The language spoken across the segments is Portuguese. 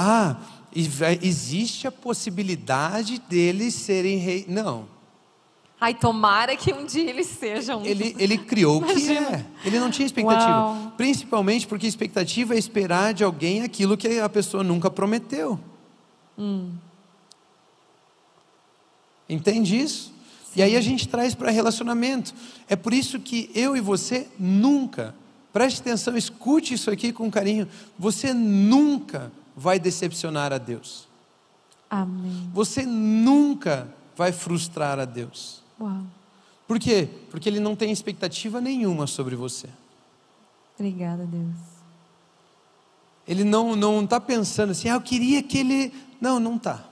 Ah, existe a possibilidade deles serem rei. Não. Ai, tomara que um dia eles sejam. Ele, ele criou o que é. Ele não tinha expectativa. Uau. Principalmente porque expectativa é esperar de alguém aquilo que a pessoa nunca prometeu. Hum. Entende isso? E aí a gente traz para relacionamento. É por isso que eu e você nunca, preste atenção, escute isso aqui com carinho. Você nunca vai decepcionar a Deus. Amém. Você nunca vai frustrar a Deus. Uau. Por quê? Porque Ele não tem expectativa nenhuma sobre você. Obrigada, Deus. Ele não não está pensando assim, ah, eu queria que ele. Não, não está.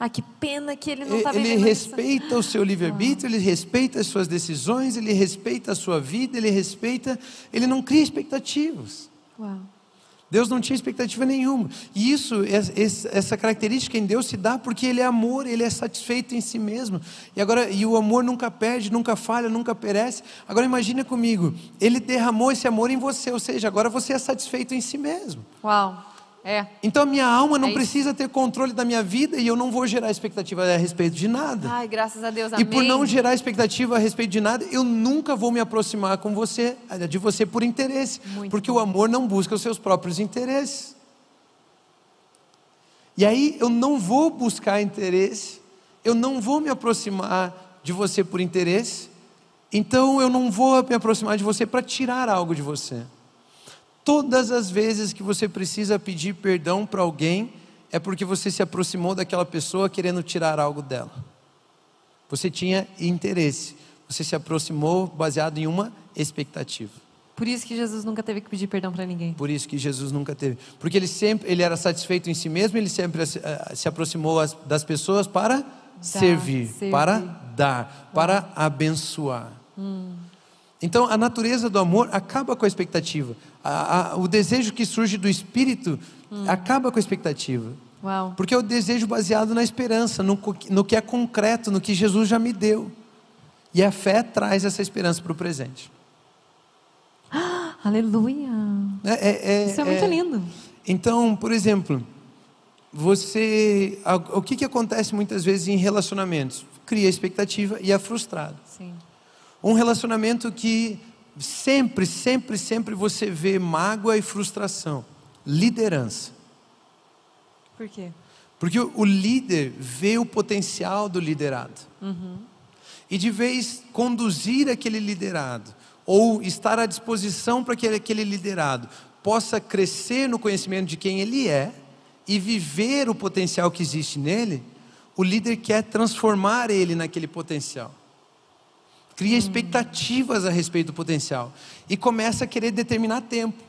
Ah, que pena que ele não está Ele respeita isso. o seu livre-arbítrio, ele respeita as suas decisões, ele respeita a sua vida, ele respeita. Ele não cria expectativas. Uau. Deus não tinha expectativa nenhuma. E isso, es- essa característica em Deus se dá porque Ele é amor, Ele é satisfeito em si mesmo. E agora, e o amor nunca perde, nunca falha, nunca perece. Agora imagina comigo, Ele derramou esse amor em você, ou seja, agora você é satisfeito em si mesmo. Uau. É. Então a minha alma não É precisa ter controle da minha vida e eu não vou gerar expectativa a respeito de nada. Ai, graças a Deus. E Amém. por não gerar expectativa a respeito de nada, eu nunca vou me aproximar com você, de você por interesse, Muito porque bom. o amor não busca os seus próprios interesses. E aí eu não vou buscar interesse, eu não vou me aproximar de você por interesse, então eu não vou me aproximar de você para tirar algo de você. Todas as vezes que você precisa pedir perdão para alguém, é porque você se aproximou daquela pessoa querendo tirar algo dela. Você tinha interesse, você se aproximou baseado em uma expectativa. Por isso que Jesus nunca teve que pedir perdão para ninguém. Por isso que Jesus nunca teve, porque ele sempre, ele era satisfeito em si mesmo, ele sempre eh, se aproximou as- das pessoas para servir, servir. para dar, para abençoar. Então, a natureza do amor acaba com a expectativa. A- a- o desejo que surge do espírito acaba com a expectativa. Uau. Porque é o desejo baseado na esperança, no, no que é concreto, no que Jesus já me deu. E a fé traz essa esperança para o presente. Aleluia. É- é- é- Isso é muito é- lindo. Então, por exemplo, você. O que, que acontece muitas vezes em relacionamentos? Cria expectativa e é frustrado. Sim. Um relacionamento que sempre, sempre, sempre você vê mágoa e frustração. Liderança. Por quê? Porque o o líder vê o potencial do liderado. E de vez conduzir aquele liderado, ou estar à disposição para que aquele liderado possa crescer no conhecimento de quem ele é e viver o potencial que existe nele, o líder quer transformar ele naquele potencial. Cria expectativas a respeito do potencial e começa a querer determinar tempo.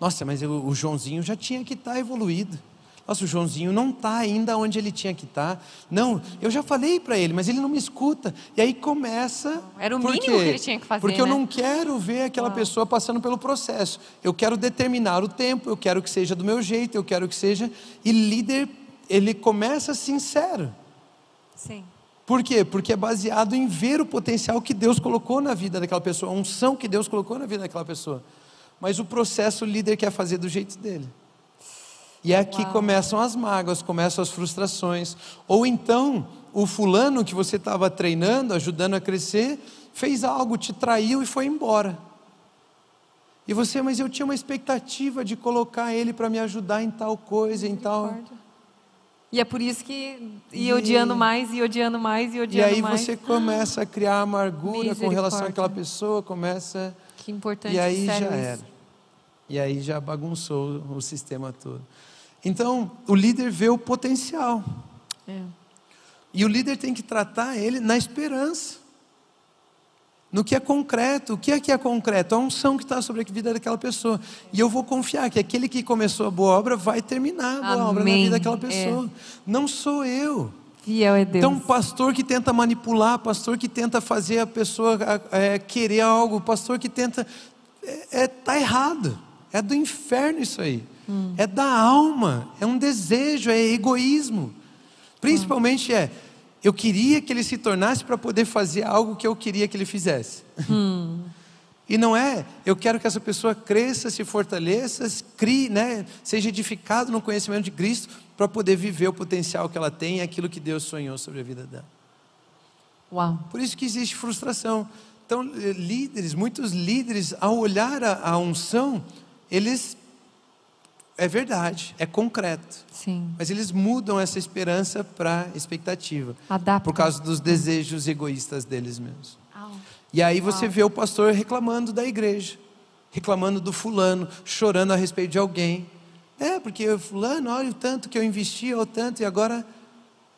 Nossa, mas eu- o Joãozinho já tinha que estar evoluído. Nossa, o Joãozinho não está ainda onde ele tinha que estar. Não, eu já falei para ele, mas ele não me escuta. E aí começa. Era o mínimo quê? que ele tinha que fazer, Porque eu né? não quero ver aquela Uau. pessoa passando pelo processo. Eu quero determinar o tempo, eu quero que seja do meu jeito, eu quero que seja. E líder, ele começa sincero. Sim. Por quê? Porque é baseado em ver o potencial que Deus colocou na vida daquela pessoa, a unção que Deus colocou na vida daquela pessoa. Mas o processo o líder quer fazer do jeito dele. E é aqui Uau. começam as mágoas, começam as frustrações. Ou então, o fulano que você estava treinando, ajudando a crescer, fez algo, te traiu e foi embora. E você, mas eu tinha uma expectativa de colocar ele para me ajudar em tal coisa, em tal. E é por isso que E- ia odiando mais, e odiando mais, e E odiando aí mais. você começa a criar amargura com relação àquela pessoa, começa. Que importante, E aí já era. E aí já bagunçou o sistema todo. Então, o líder vê o potencial. É. E o líder tem que tratar ele na esperança. No que é concreto. O que é que é concreto? A unção que está sobre a vida daquela pessoa. E eu vou confiar que aquele que começou a boa obra vai terminar a boa Amém. obra na vida daquela É. pessoa. Não sou eu. Fiel é Deus. Então, pastor que tenta manipular, pastor que tenta fazer a pessoa é, querer algo, pastor que tenta. É, é, tá errado. É do inferno isso aí. É da alma. É um desejo, é egoísmo. Principalmente é. Eu queria que ele se tornasse para poder fazer algo que eu queria que ele fizesse. E não é, eu quero que essa pessoa cresça, se fortaleça, crie, né, seja edificado no conhecimento de Cristo para poder viver o potencial que ela tem e aquilo que Deus sonhou sobre a vida dela. Uau. Por isso que existe frustração. Então, eh, líderes, muitos líderes, ao olhar a, a unção, eles. É verdade, é concreto. Sim. Mas eles mudam essa esperança para expectativa. Adapta. Por causa dos desejos egoístas deles mesmos. Au. E aí você vê o pastor reclamando da igreja, reclamando do fulano, chorando a respeito de alguém. É, porque o fulano, olha o tanto que eu investi, olha o tanto, e agora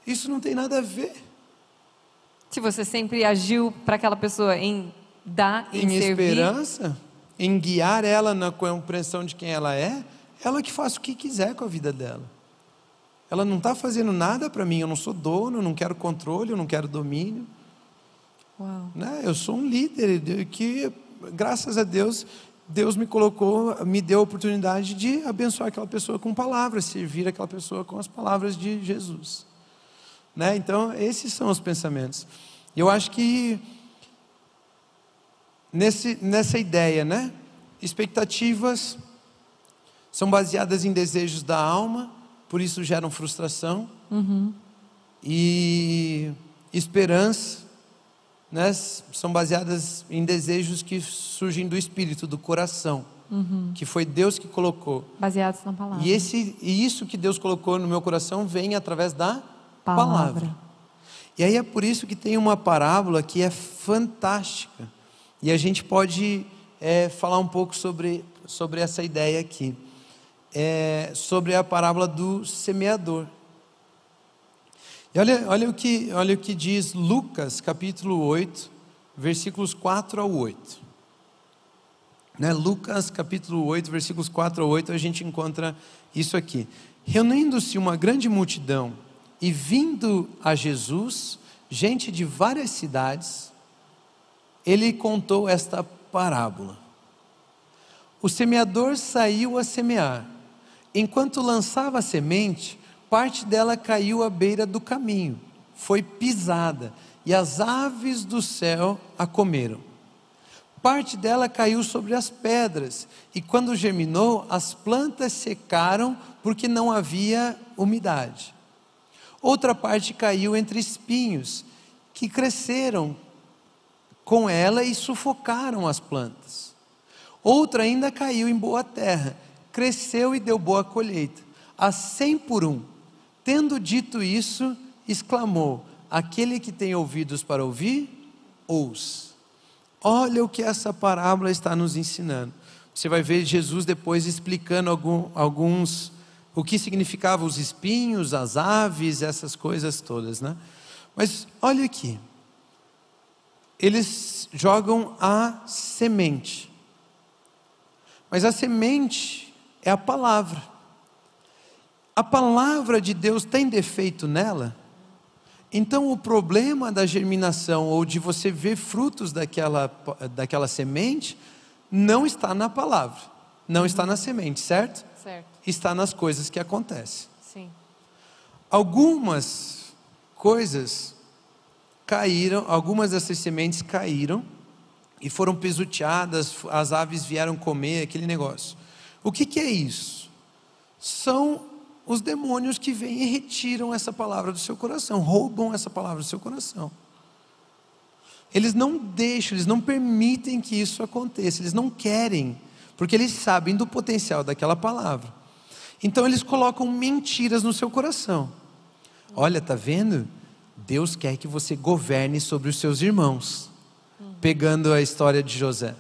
isso não tem nada a ver. Se você sempre agiu para aquela pessoa em dar, em, Em servir. esperança, em guiar ela na compreensão de quem ela é, ela que faz o que quiser com a vida dela. Ela não está fazendo nada para mim, eu não sou dono, eu não quero controle, eu não quero domínio. Uau. né? Eu sou um líder de- que, graças a Deus, Deus me colocou, me deu a oportunidade de abençoar aquela pessoa com palavras, servir aquela pessoa com as palavras de Jesus. Né? Então, esses são os pensamentos. Eu acho que nesse, nessa ideia, né? Expectativas são baseadas em desejos da alma, por isso geram frustração. E esperança né, são baseadas em desejos que surgem do espírito, do coração, que foi Deus que colocou. Baseados na palavra. E, esse, e isso que Deus colocou no meu coração vem através da Palavra. palavra. E aí é por isso que tem uma parábola que é fantástica. E a gente pode é, falar um pouco sobre, sobre essa ideia aqui. É, sobre a parábola do semeador. E olha, olha, o que, olha o que diz Lucas, capítulo 8, versículos 4 ao 8. Né? Lucas, capítulo 8, versículos 4 ao 8, a gente encontra isso aqui. Reunindo-se uma grande multidão e vindo a Jesus, gente de várias cidades, ele contou esta parábola. O semeador saiu a semear. Enquanto lançava a semente, parte dela caiu à beira do caminho, foi pisada, e as aves do céu a comeram. Parte dela caiu sobre as pedras, e quando germinou, as plantas secaram porque não havia umidade. Outra parte caiu entre espinhos, que cresceram com ela e sufocaram as plantas. Outra ainda caiu em boa terra, cresceu e deu boa colheita, a cem por um. Tendo dito isso, exclamou: Aquele que tem ouvidos para ouvir, ouça. Olha o que essa parábola está nos ensinando. Você vai ver Jesus depois explicando algum, alguns o que significavam os espinhos, as aves, essas coisas todas, né? Mas olha aqui. Eles jogam a semente. Mas a semente é a palavra. A palavra de Deus tem defeito nela? Então o problema da germinação ou de você ver frutos daquela, daquela semente não está na palavra, não está na semente, certo? Certo. Está nas coisas que acontecem. Sim. Algumas coisas caíram, algumas dessas sementes caíram e foram pisoteadas, as aves vieram comer aquele negócio. O que, que é isso? São os demônios que vêm e retiram essa palavra do seu coração, roubam essa palavra do seu coração. Eles não deixam, eles não permitem que isso aconteça, eles não querem, porque eles sabem do potencial daquela palavra. Então eles colocam mentiras no seu coração. Olha, tá vendo? Deus quer que você governe sobre os seus irmãos. Pegando a história de José.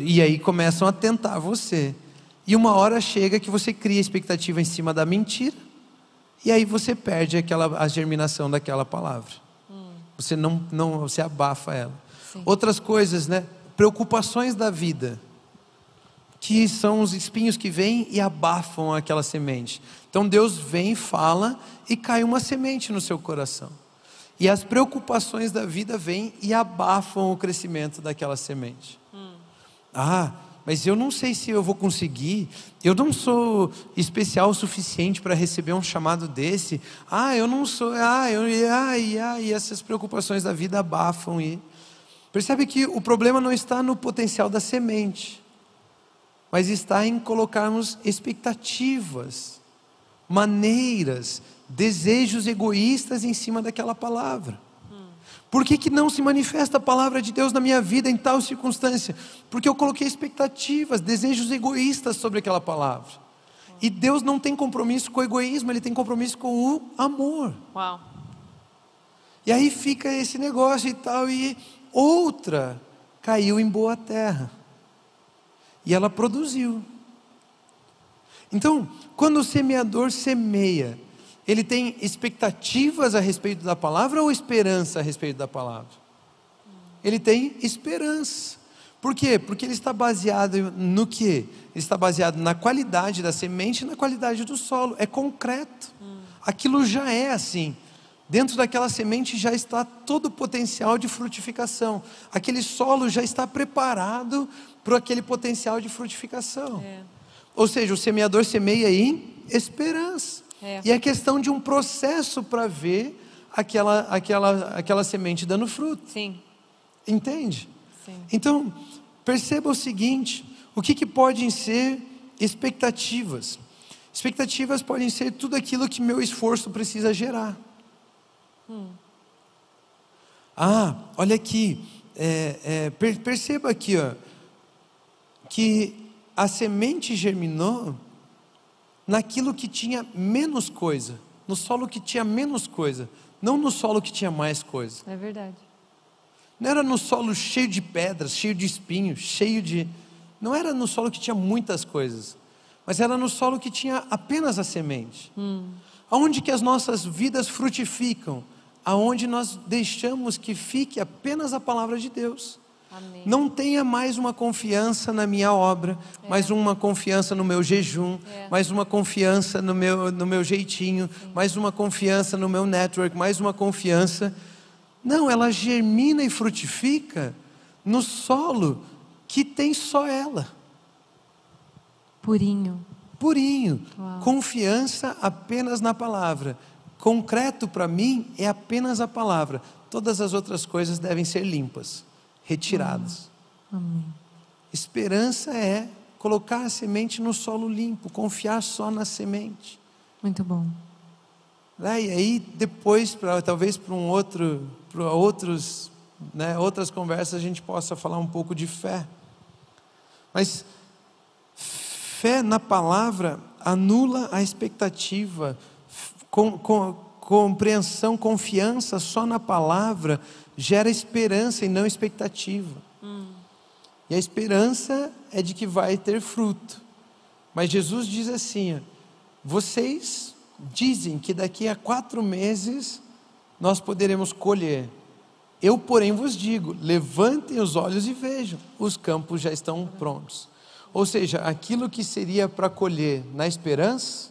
E aí começam a tentar você. E uma hora chega que você cria expectativa em cima da mentira. E aí você perde aquela, a germinação daquela palavra. Você não, não você abafa ela. Outras coisas, né? Preocupações da vida, que são os espinhos que vêm e abafam aquela semente. Então Deus vem, fala e cai uma semente no seu coração. E as preocupações da vida vêm e abafam o crescimento daquela semente. Hum. Ah, mas eu não sei se eu vou conseguir. Eu não sou especial o suficiente para receber um chamado desse. Ah, eu não sou. Ah, eu, ai, ai, essas preocupações da vida abafam e percebe que o problema não está no potencial da semente, mas está em colocarmos expectativas, maneiras desejos egoístas em cima daquela palavra. Por que, que não se manifesta a palavra de Deus na minha vida em tal circunstância? Porque eu coloquei expectativas, desejos egoístas sobre aquela palavra. E Deus não tem compromisso com o egoísmo, Ele tem compromisso com o amor. Uau. E aí fica esse negócio e tal, e outra caiu em boa terra. E ela produziu. Então, quando o semeador semeia, ele tem expectativas a respeito da palavra ou esperança a respeito da palavra? Ele tem esperança. Por quê? Porque ele está baseado no quê? Ele está baseado na qualidade da semente e na qualidade do solo. É concreto. Aquilo já é assim. Dentro daquela semente já está todo o potencial de frutificação. Aquele solo já está preparado para aquele potencial de frutificação. É. Ou seja, o semeador semeia em esperança. É. E é questão de um processo para ver aquela, aquela, aquela semente dando fruto. Sim. Entende? Sim. Então, perceba o seguinte: o que, que podem ser expectativas? Expectativas podem ser tudo aquilo que meu esforço precisa gerar. Hum. Ah, olha aqui, é, é, per, perceba aqui, ó, que a semente germinou naquilo que tinha menos coisa, no solo que tinha menos coisa, não no solo que tinha mais coisa. É verdade. Não era no solo cheio de pedras, cheio de espinhos, cheio de. Não era no solo que tinha muitas coisas, mas era no solo que tinha apenas a semente. Hum. Aonde que as nossas vidas frutificam? Aonde nós deixamos que fique apenas a palavra de Deus. Amém. Não tenha mais uma confiança na minha obra, é. mais uma confiança no meu jejum, é. mais uma confiança no meu, no meu jeitinho, Sim. mais uma confiança no meu network, mais uma confiança. Não, ela germina e frutifica no solo que tem só ela. Purinho. Purinho. Uau. Confiança apenas na palavra. Concreto para mim é apenas a palavra. Todas as outras coisas devem ser limpas retirados. Amém. Esperança é colocar a semente no solo limpo, confiar só na semente. Muito bom. Né? E aí depois, pra, talvez para um outro, para outros, né, outras conversas a gente possa falar um pouco de fé. Mas fé na palavra anula a expectativa, com, com, compreensão, confiança só na palavra gera esperança e não expectativa. Hum. E a esperança é de que vai ter fruto. Mas Jesus diz assim: vocês dizem que daqui a quatro meses nós poderemos colher. Eu, porém, vos digo: levantem os olhos e vejam, os campos já estão prontos. Ou seja, aquilo que seria para colher na esperança,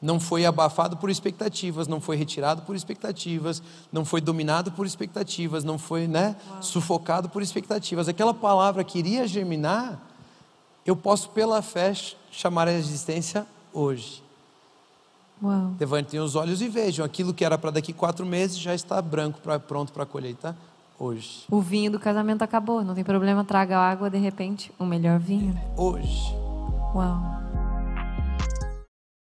não foi abafado por expectativas, não foi retirado por expectativas, não foi dominado por expectativas, não foi né, sufocado por expectativas. Aquela palavra que iria germinar, eu posso pela fé chamar a existência hoje. Uau. Levantem os olhos e vejam, aquilo que era para daqui quatro meses já está branco, pra, pronto para a colheita hoje. O vinho do casamento acabou, não tem problema, traga água, de repente, o melhor vinho. Hoje. Uau.